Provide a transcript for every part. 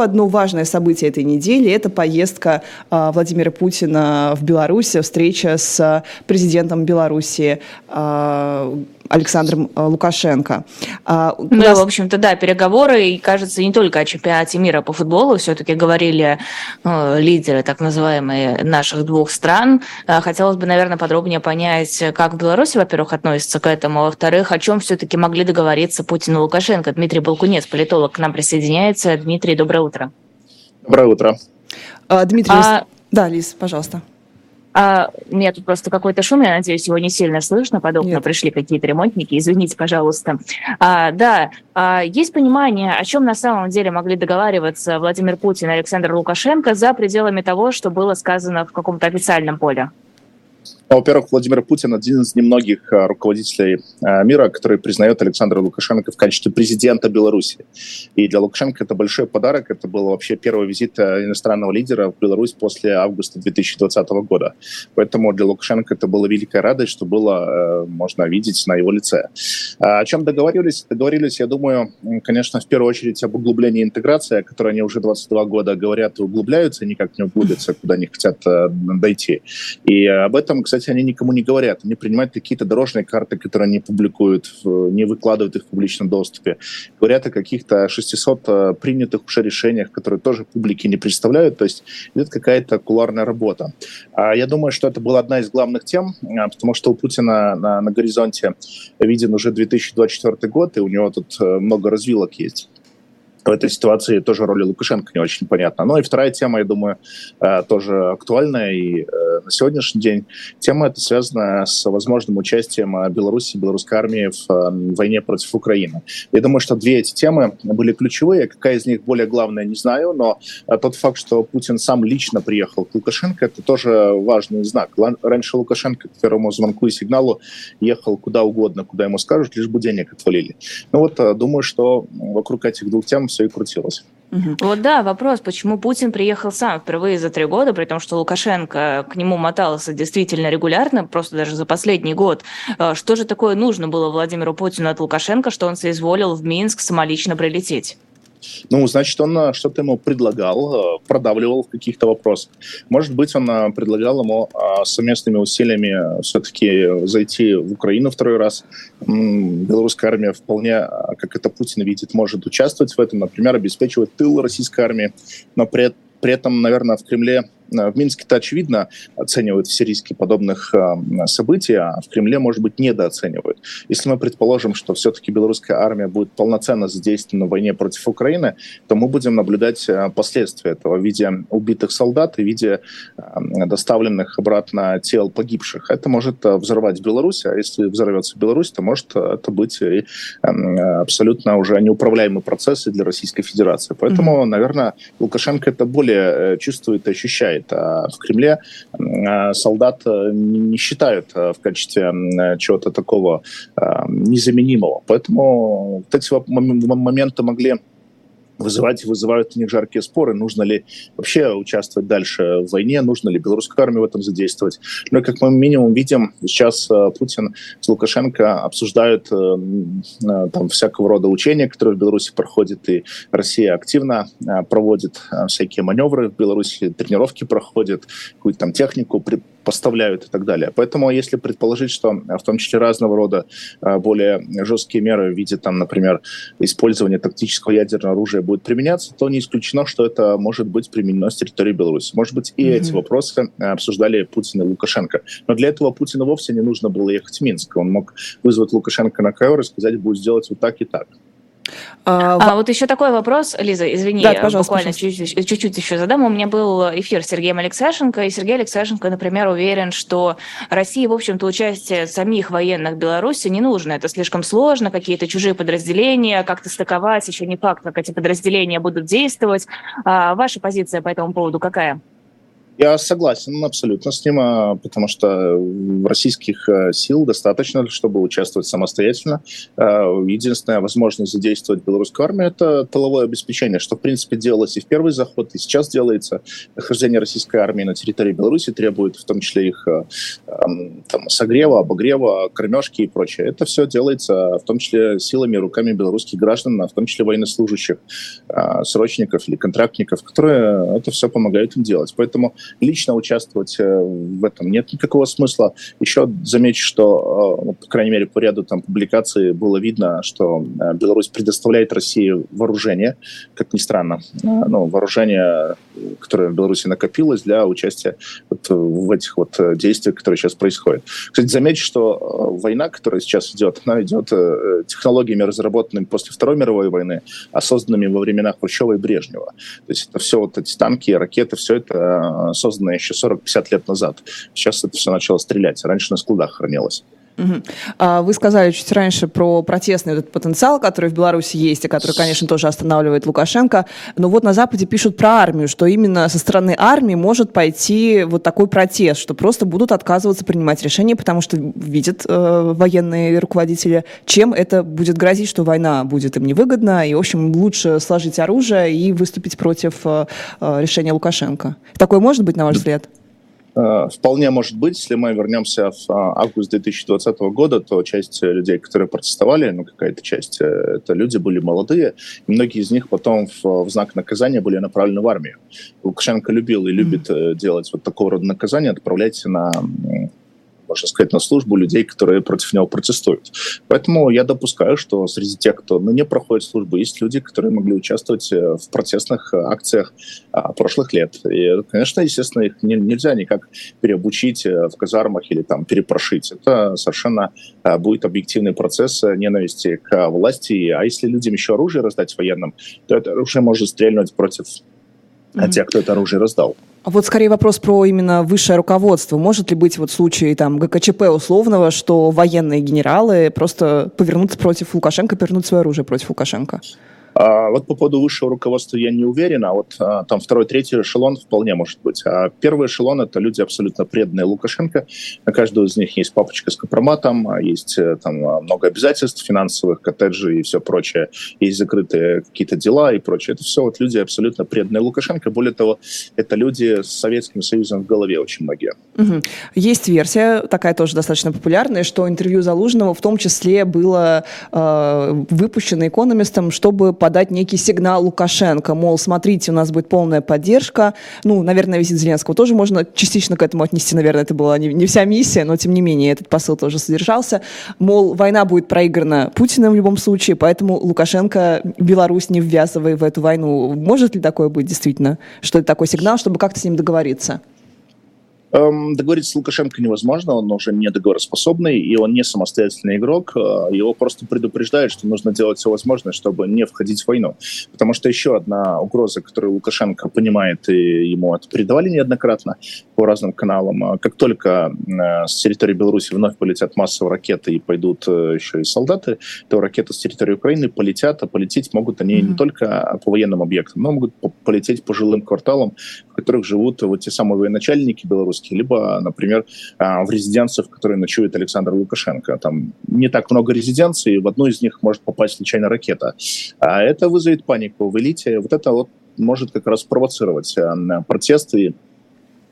одно важное событие этой недели – это поездка э, Владимира Путина в Беларусь, встреча с президентом Беларуси. Э, Александром э, Лукашенко. А, ну, нас... в общем-то, да, переговоры, и, кажется, не только о чемпионате мира по футболу, все-таки говорили э, лидеры, так называемые, наших двух стран. Э, хотелось бы, наверное, подробнее понять, как в Беларуси, во-первых, относится к этому, а во-вторых, о чем все-таки могли договориться Путин и Лукашенко. Дмитрий Балкунец, политолог, к нам присоединяется. Дмитрий, доброе утро. Доброе утро. А, Дмитрий, а... да, Лиз, пожалуйста. А, у меня тут просто какой-то шум, я надеюсь, его не сильно слышно, под окна пришли какие-то ремонтники, извините, пожалуйста. А, да, а, есть понимание, о чем на самом деле могли договариваться Владимир Путин и Александр Лукашенко за пределами того, что было сказано в каком-то официальном поле? Ну, во-первых, Владимир Путин один из немногих а, руководителей а, мира, который признает Александра Лукашенко в качестве президента Беларуси. И для Лукашенко это большой подарок. Это был вообще первый визит а, иностранного лидера в Беларусь после августа 2020 года. Поэтому для Лукашенко это была великая радость, что было можно видеть на его лице. О чем договорились? Договорились, я думаю, конечно, в первую очередь об углублении интеграции, о которой они уже 22 года говорят и углубляются, никак не углубятся, куда они хотят дойти. И об этом, кстати, кстати, они никому не говорят. Они принимают какие-то дорожные карты, которые они публикуют, не выкладывают их в публичном доступе. Говорят о каких-то 600 э, принятых уже решениях, которые тоже публике не представляют. То есть идет какая-то куларная работа. А я думаю, что это была одна из главных тем, э, потому что у Путина на, на горизонте виден уже 2024 год, и у него тут э, много развилок есть в этой ситуации тоже роль Лукашенко не очень понятна. Ну и вторая тема, я думаю, э, тоже актуальная и э, на сегодняшний день. Тема эта связана с возможным участием э, Беларуси, белорусской армии в войне против Украины. Я думаю, что две эти темы были ключевые. Какая из них более главная, не знаю, но тот факт, что Путин сам лично приехал к Лукашенко, это тоже важный знак. Раньше Лукашенко к первому звонку и сигналу ехал куда угодно, куда ему скажут, лишь бы денег отвалили. Ну вот, думаю, что вокруг этих двух тем все и крутилось. Вот да, вопрос, почему Путин приехал сам впервые за три года, при том, что Лукашенко к нему мотался действительно регулярно, просто даже за последний год. А, что же такое нужно было Владимиру Путину от Лукашенко, что он соизволил в Минск самолично прилететь? Ну, значит, он э, что-то ему предлагал, э, продавливал в каких-то вопросах. Может быть, он э, предлагал ему совместными усилиями все-таки зайти в Украину второй раз. Белорусская армия вполне, как это Путин видит, может участвовать в этом, например, обеспечивать тыл российской армии, но при, при этом, наверное, в Кремле Э, в Минске-то, очевидно, оценивают все риски подобных э, событий, а в Кремле, может быть, недооценивают. Если мы предположим, что все-таки белорусская армия будет полноценно задействована в войне против Украины, то мы будем наблюдать э, последствия этого в виде убитых солдат и в виде доставленных обратно тел погибших. Это может взорвать Беларусь, а если взорвется Беларусь, то может это быть и абсолютно уже неуправляемый процесс для Российской Федерации. Поэтому, mm-hmm. наверное, Лукашенко это более чувствует и ощущает. А в Кремле а, солдат э, не считают э, в качестве чего-то такого незаменимого. Поэтому вот эти моменты могли вызывать, вызывают у них жаркие споры, нужно ли вообще участвовать дальше в войне, нужно ли белорусскую армию в этом задействовать. Но, как мы минимум видим, сейчас э, Путин с Лукашенко обсуждают э, э, там всякого рода учения, которые в Беларуси проходят, и Россия активно проводит всякие маневры в Беларуси, тренировки проходят, какую-то там технику поставляют и так далее. Поэтому если предположить, что в том числе разного рода более жесткие меры в виде, там, например, использования тактического ядерного оружия будет применяться, то не исключено, что это может быть применено с территории Беларуси. Может быть, и mm-hmm. эти вопросы э, обсуждали Путин и Лукашенко. Но для этого Путину вовсе не нужно было ехать в Минск. Он мог вызвать Лукашенко на ковер и сказать, будет сделать вот так и так. А, а вот еще такой вопрос, Лиза, извини, да, буквально чуть-чуть, чуть-чуть еще задам. У меня был эфир с Сергеем Алексашенко, и Сергей Алексашенко, например, уверен, что России, в общем-то, участие самих военных Беларуси не нужно. Это слишком сложно, какие-то чужие подразделения, как-то стыковать, еще не факт, как эти подразделения будут действовать. А ваша позиция по этому поводу какая? Я согласен абсолютно с ним, а, потому что российских э, сил достаточно, чтобы участвовать самостоятельно. А, единственная возможность задействовать белорусскую армию – это тыловое обеспечение, что, в принципе, делалось и в первый заход, и сейчас делается. Нахождение российской армии на территории Беларуси требует в том числе их э, там, согрева, обогрева, кормежки и прочее. Это все делается в том числе силами, руками белорусских граждан, а в том числе военнослужащих, срочников или контрактников, которые это все помогают им делать. Поэтому лично участвовать э, в этом нет никакого смысла. Еще замечу, что, э, ну, по крайней мере, по ряду там публикаций было видно, что э, Беларусь предоставляет России вооружение, как ни странно, ну, вооружение, которое в Беларуси накопилось для участия вот в этих вот действиях, которые сейчас происходят. Кстати, замечу, что война, которая сейчас идет, она идет технологиями, разработанными после Второй мировой войны, а созданными во времена Хрущева и Брежнева. То есть это все вот эти танки, ракеты, все это созданное еще 40-50 лет назад. Сейчас это все начало стрелять. Раньше на складах хранилось. А вы сказали чуть раньше про протестный этот потенциал, который в Беларуси есть, и который, конечно, тоже останавливает Лукашенко. Но вот на Западе пишут про армию, что именно со стороны армии может пойти вот такой протест, что просто будут отказываться принимать решения, потому что видят э, военные руководители, чем это будет грозить, что война будет им невыгодна, и, в общем, лучше сложить оружие и выступить против э, э решения Лукашенко. Такое может быть, на ваш взгляд? Э, вполне может быть, если мы вернемся в а, август 2020 года, то часть людей, которые протестовали, ну какая-то часть, э, это люди были молодые, и многие из них потом в, в знак наказания были направлены в армию. Лукашенко любил и любит mm-hmm. делать вот такого рода наказания, отправлять на можно сказать, на службу людей, которые против него протестуют. Поэтому я допускаю, что среди тех, кто ну, не проходит службу, есть люди, которые могли участвовать э, в протестных э, акциях а, прошлых лет. И, конечно, естественно, их не, нельзя никак переобучить э, в казармах или там перепрошить. Это совершенно будет объективный процесс ненависти к власти. А если людям еще оружие раздать военным, то это оружие может стрельнуть против mm-hmm. тех, кто это оружие раздал. А вот скорее вопрос про именно высшее руководство. Может ли быть вот случай там ГКЧП условного, что военные генералы просто повернутся против Лукашенко, повернут свое оружие против Лукашенко? А, вот по поводу высшего руководства я не уверен, а вот а, там второй, третий эшелон вполне может быть. А первый эшелон — это люди абсолютно преданные Лукашенко. На каждого из них есть папочка с компроматом, а есть э, там много обязательств финансовых, коттеджи и все прочее. Есть закрытые какие-то дела и прочее. Это все вот люди абсолютно преданные Лукашенко. Более того, это люди с Советским Союзом в голове очень многие. Угу. Есть версия, такая тоже достаточно популярная, что интервью Залужного в том числе было э, выпущено экономистом, чтобы подать некий сигнал Лукашенко, мол, смотрите, у нас будет полная поддержка. Ну, наверное, визит Зеленского тоже можно частично к этому отнести, наверное, это была не, не вся миссия, но тем не менее этот посыл тоже содержался. Мол, война будет проиграна Путиным в любом случае, поэтому Лукашенко Беларусь не ввязывай в эту войну. Может ли такое быть действительно, что это такой сигнал, чтобы как-то с ним договориться? Эм, договориться с Лукашенко невозможно, он уже не договороспособный, и он не самостоятельный игрок. Э, его просто предупреждают, что нужно делать все возможное, чтобы не входить в войну. Потому что еще одна угроза, которую Лукашенко понимает, и ему это передавали неоднократно по разным каналам, э, как только э, с территории Беларуси вновь полетят массовые ракеты и пойдут еще и солдаты, то ракеты с территории Украины полетят, а полететь могут они mm-hmm. не только по военным объектам, но могут полететь по жилым кварталам, в которых живут вот те самые военачальники белорусские, поездки, либо, например, а, в резиденциях, в которой ночует Александр Лукашенко. Там не так много резиденций, в одну из них может попасть случайно ракета. А это вызовет панику в элите. Вот это вот может как раз провоцировать а, протесты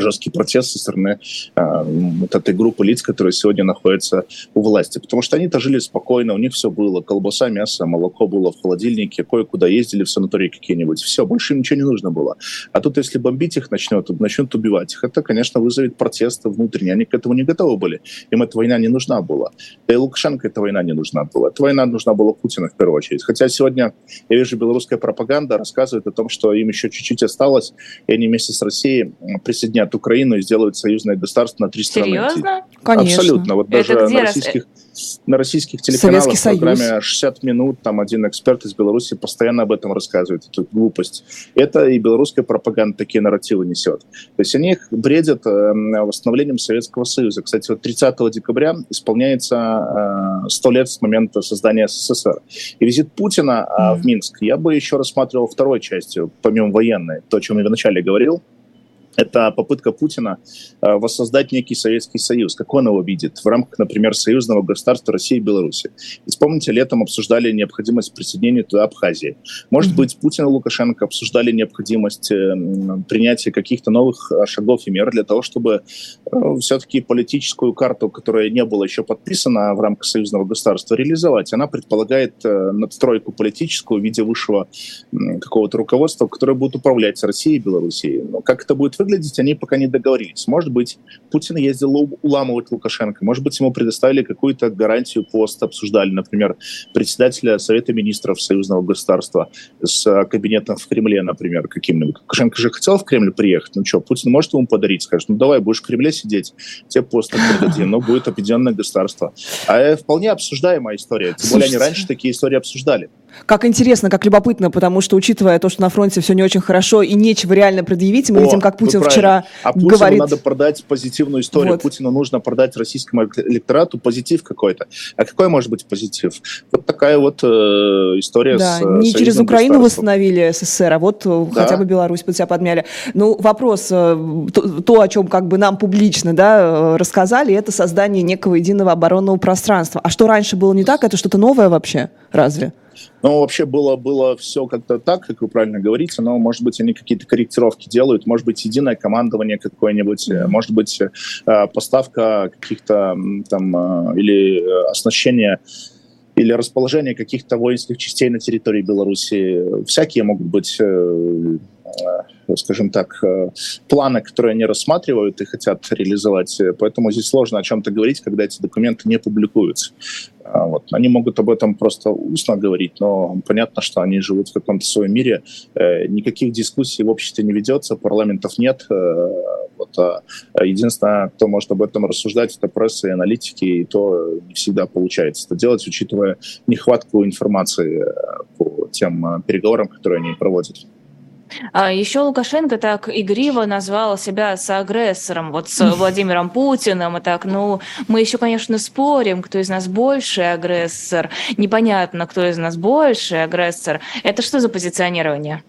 жесткий протест со стороны э, вот этой группы лиц, которые сегодня находятся у власти. Потому что они-то жили спокойно, у них все было. Колбаса, мясо, молоко было в холодильнике, кое-куда ездили в санатории какие-нибудь. Все, больше им ничего не нужно было. А тут, если бомбить их начнет, начнут убивать их, это, конечно, вызовет протест внутренний. Они к этому не готовы были. Им эта война не нужна была. Да и Лукашенко эта война не нужна была. Эта война нужна была Путину в первую очередь. Хотя сегодня, я вижу, белорусская пропаганда рассказывает о том, что им еще чуть-чуть осталось, и они вместе с Россией присоединят объединят Украину и сделают союзное государство на три страны. Серьезно? Конечно. Абсолютно. Вот даже на российских, на российских телеканалах в программе 60 минут там один эксперт из Беларуси постоянно об этом рассказывает, эту глупость. Это и белорусская пропаганда такие нарративы несет. То есть они их бредят э, восстановлением Советского Союза. Кстати, вот 30 декабря исполняется э, 100 лет с момента создания СССР. И визит Путина э, mm. в Минск я бы еще рассматривал второй частью, помимо военной, то, о чем я вначале говорил, это попытка Путина э, воссоздать некий Советский Союз. Как он его видит в рамках, например, союзного государства России и Беларуси. И вспомните, летом обсуждали необходимость присоединения туда Абхазии. Может mm-hmm. быть, Путин и Лукашенко обсуждали необходимость э, принятия каких-то новых э, шагов и мер для того, чтобы все-таки политическую карту, которая не была еще подписана в рамках союзного государства, реализовать. Она предполагает надстройку политическую в виде высшего какого-то руководства, которое будет управлять Россией и Белоруссией. Но как это будет выглядеть, они пока не договорились. Может быть, Путин ездил уламывать Лукашенко, может быть, ему предоставили какую-то гарантию пост, обсуждали, например, председателя Совета министров союзного государства с кабинетом в Кремле, например, каким-нибудь. Лукашенко же хотел в Кремль приехать, ну что, Путин может ему подарить, скажет, ну давай, будешь в Кремле сидеть, тебе пост передадим, но будет объединенное государство. А это вполне обсуждаемая история, тем более они раньше такие истории обсуждали. Как интересно, как любопытно, потому что, учитывая то, что на фронте все не очень хорошо и нечего реально предъявить, мы О, видим, как Путин вчера а Путину говорит... надо продать позитивную историю. Вот. Путину нужно продать российскому электорату позитив какой-то. А какой может быть позитив? Вот такая вот э, история да, с Не через Украину восстановили СССР, а вот э, да. хотя бы Беларусь под себя подмяли. Ну, вопрос, э, то, то, о чем как бы нам публично да, э, рассказали, это создание некого единого оборонного пространства. А что раньше было не так? Это что-то новое вообще? Разве? Ну, вообще было, было все как-то так, как вы правильно говорите, но, может быть, они какие-то корректировки делают, может быть, единое командование какое-нибудь, mm-hmm. может быть, э, поставка каких-то там э, или оснащение или расположение каких-то воинских частей на территории Беларуси. Всякие могут быть Э, скажем так, э, планы, которые они рассматривают и хотят реализовать. Поэтому здесь сложно о чем-то говорить, когда эти документы не публикуются. А, вот. Они могут об этом просто устно говорить, но понятно, что они живут в каком-то своем мире. Э, никаких дискуссий в обществе не ведется, парламентов нет. Вот. А единственное, кто может об этом рассуждать, это пресса и аналитики, и то не всегда получается это делать, учитывая нехватку информации по тем переговорам, которые они проводят. А еще Лукашенко так игриво назвал себя соагрессором, вот с Владимиром Путиным, и так, ну, мы еще, конечно, спорим, кто из нас больше агрессор, непонятно, кто из нас больше агрессор. Это что за позиционирование?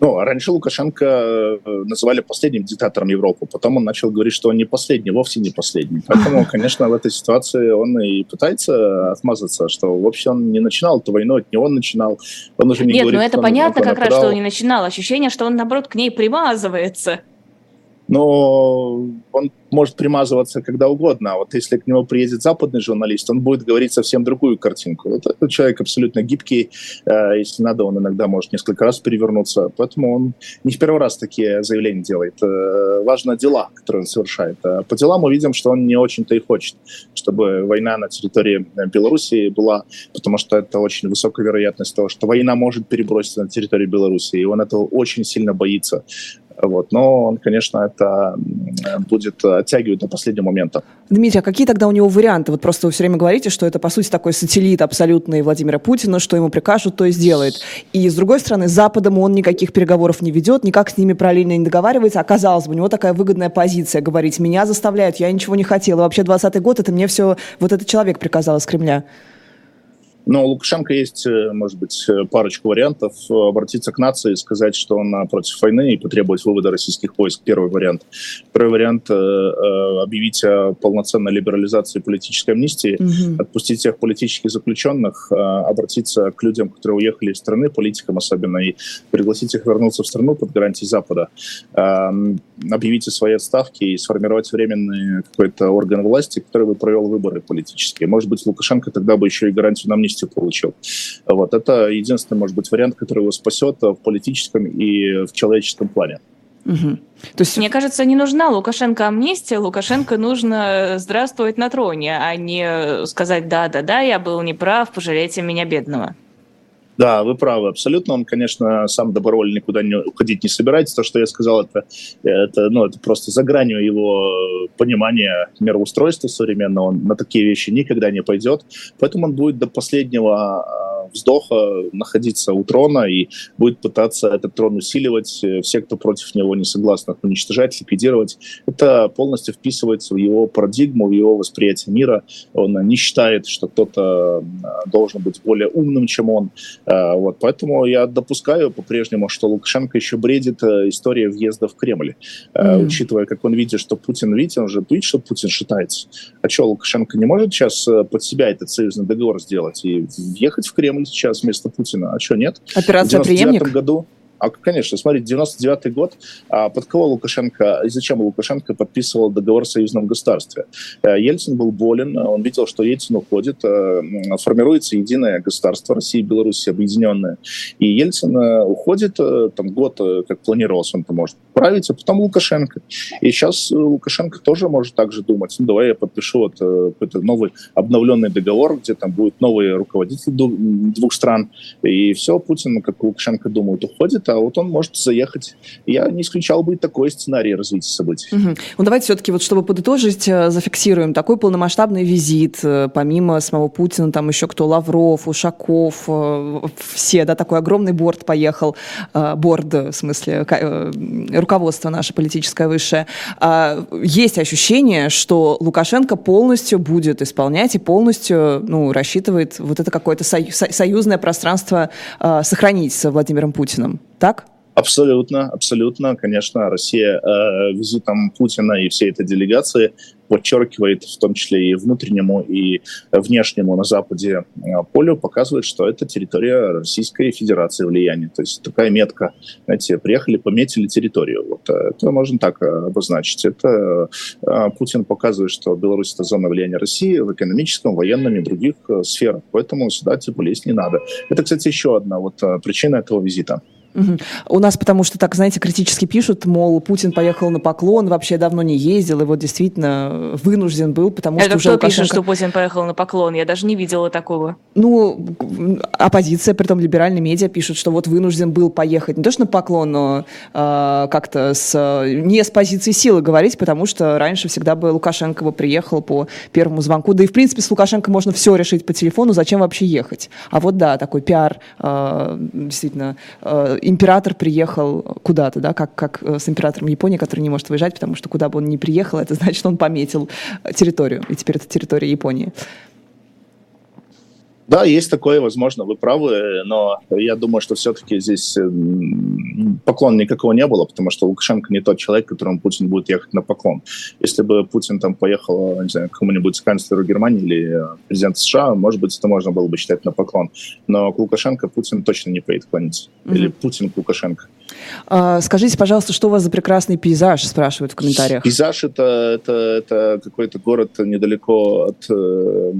Ну, а раньше Лукашенко э, называли последним диктатором Европы, потом он начал говорить, что он не последний, вовсе не последний. Поэтому, конечно, в этой ситуации он и пытается отмазаться, что вообще он не начинал эту войну, это не он начинал. Он уже не Нет, говорит, ну это понятно как раз, что он не начинал. Ощущение, что он, наоборот, к ней примазывается но он может примазываться когда угодно. А вот если к нему приедет западный журналист, он будет говорить совсем другую картинку. Вот этот человек абсолютно гибкий. Э, если надо, он иногда может несколько раз перевернуться. Поэтому он не в первый раз такие заявления делает. Э, важно дела, которые он совершает. А по делам мы видим, что он не очень-то и хочет, чтобы война на территории Белоруссии была, потому что это очень высокая вероятность того, что война может переброситься на территорию Белоруссии. И он этого очень сильно боится. Вот. Но он, конечно, это будет оттягивать до последнего момента. Дмитрий, а какие тогда у него варианты? Вот просто вы все время говорите, что это, по сути, такой сателлит абсолютный Владимира Путина, что ему прикажут, то и сделает. И, с другой стороны, с Западом он никаких переговоров не ведет, никак с ними параллельно не договаривается, а, казалось бы, у него такая выгодная позиция говорить, меня заставляют, я ничего не хотела. Вообще, 20 год, это мне все, вот этот человек приказал из Кремля. Но у Лукашенко есть, э, может быть, э, парочку вариантов. Обратиться к нации и сказать, что он против войны и потребовать вывода российских войск. Первый вариант. Второй вариант э, – объявить о полноценной либерализации политической амнистии, угу. отпустить всех политических заключенных, обратиться к людям, которые уехали из страны, политикам особенно, и пригласить их вернуться в страну под гарантией Запада. Объявить о своей отставке и сформировать временный какой-то орган власти, который бы провел выборы политические. Может быть, Лукашенко тогда бы еще и гарантию на амнистию амнистию получил. Вот. Это единственный, может быть, вариант, который его спасет в политическом и в человеческом плане. Угу. То есть... Мне кажется, не нужна Лукашенко амнистия, Лукашенко нужно здравствовать на троне, а не сказать «да-да-да, я был неправ, пожалейте меня, бедного». Да, вы правы, абсолютно. Он, конечно, сам добровольно никуда не уходить не собирается. То, что я сказал, это, это, ну, это просто за гранью его понимания мироустройства современного. Он на такие вещи никогда не пойдет. Поэтому он будет до последнего вздоха находиться у трона и будет пытаться этот трон усиливать. Все, кто против него не согласны, уничтожать, ликвидировать. Это полностью вписывается в его парадигму, в его восприятие мира. Он не считает, что кто-то должен быть более умным, чем он. Вот. Поэтому я допускаю по-прежнему, что Лукашенко еще бредит историей въезда в Кремль. Mm. Учитывая, как он видит, что Путин, видите, он же видит, что Путин считается. А что, Лукашенко не может сейчас под себя этот союзный договор сделать и въехать в Кремль сейчас вместо Путина? А что, нет? Операция «Преемник»? году а, конечно, смотрите, 99 год, а под кого Лукашенко, и зачем Лукашенко подписывал договор с союзном государстве? Э, Ельцин был болен, он видел, что Ельцин уходит, э, формируется единое государство России и Беларуси объединенное. И Ельцин э, уходит, там год, как планировалось, он-то может править, а потом Лукашенко. И сейчас Лукашенко тоже может так же думать, ну давай я подпишу вот какой-то новый обновленный договор, где там будет новый руководитель двух стран, и все, Путин, как Лукашенко думает, уходит, а вот он может заехать. Я не исключал бы такой сценарий развития событий. Угу. Ну, давайте все-таки, вот, чтобы подытожить, э, зафиксируем такой полномасштабный визит, э, помимо самого Путина, там еще кто, Лавров, Ушаков, э, все, да, такой огромный борт поехал, борд, в смысле, руководство наше политическое высшее. А, есть ощущение, что Лукашенко полностью будет исполнять и полностью, ну, рассчитывает вот это какое-то союзное пространство сохранить с Владимиром Путиным так? Абсолютно, абсолютно. Конечно, Россия э, визитом Путина и всей этой делегации подчеркивает в том числе и внутреннему, и внешнему на Западе э, полю, показывает, что это территория Российской Федерации влияния. То есть такая метка, знаете, приехали, пометили территорию. Вот э, это можно так э, обозначить. Это Путин показывает, что Беларусь это зона влияния России в экономическом, военном и других сферах. Поэтому сюда типа лезть не надо. Это, кстати, еще одна вот причина этого визита. Угу. У нас потому что так, знаете, критически пишут, мол, Путин поехал на поклон, вообще давно не ездил, и вот действительно вынужден был, потому Это что уже кто Лукашенко... пишет, что Путин поехал на поклон? Я даже не видела такого. Ну, оппозиция, при том либеральные медиа пишут, что вот вынужден был поехать не то что на поклон, но э, как-то с, не с позиции силы говорить, потому что раньше всегда бы Лукашенко бы приехал по первому звонку. Да и, в принципе, с Лукашенко можно все решить по телефону, зачем вообще ехать? А вот да, такой пиар, э, действительно, э, император приехал куда-то, да, как, как э, с императором Японии, который не может выезжать, потому что куда бы он ни приехал, это значит, он пометил территорию, и теперь это территория Японии. Да, есть такое, возможно, вы правы, но я думаю, что все-таки здесь э, поклон никакого не было, потому что Лукашенко не тот человек, которому Путин будет ехать на поклон. Если бы Путин там поехал, не знаю, к кому-нибудь канцлеру Германии или президенту США, может быть, это можно было бы считать на поклон. Но к Лукашенко Путин точно не поедет клониться. Mm-hmm. Или Путин к Лукашенко. А, скажите, пожалуйста, что у вас за прекрасный пейзаж, спрашивают в комментариях. Пейзаж это, это, это какой-то город недалеко от э,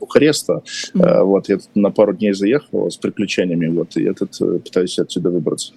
Бухареста. Mm-hmm. Вот я на пару дней заехал с приключениями, вот, и я тут э, пытаюсь отсюда выбраться.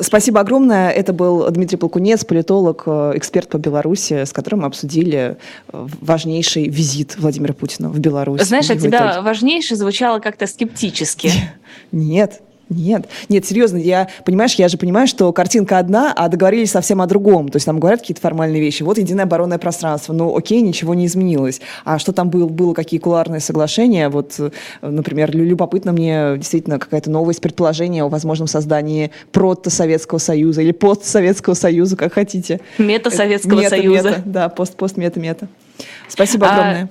Спасибо огромное. Это был Дмитрий Полкунец, политолог, э, эксперт по Беларуси, с которым мы обсудили важнейший визит Владимира Путина в Беларусь. Знаешь, от тебя важнейший звучало как-то скептически. Нет, нет, нет, серьезно, я, понимаешь, я же понимаю, что картинка одна, а договорились совсем о другом. То есть нам говорят какие-то формальные вещи. Вот единое оборонное пространство. Ну, окей, ничего не изменилось. А что там было, было какие кулуарные соглашения? Вот, например, любопытно мне действительно какая-то новость, предположение о возможном создании прото-Советского Союза или постсоветского Союза, как хотите. Мета Советского мета, Союза. Мета, да, пост-пост-мета-мета. Спасибо а, огромное.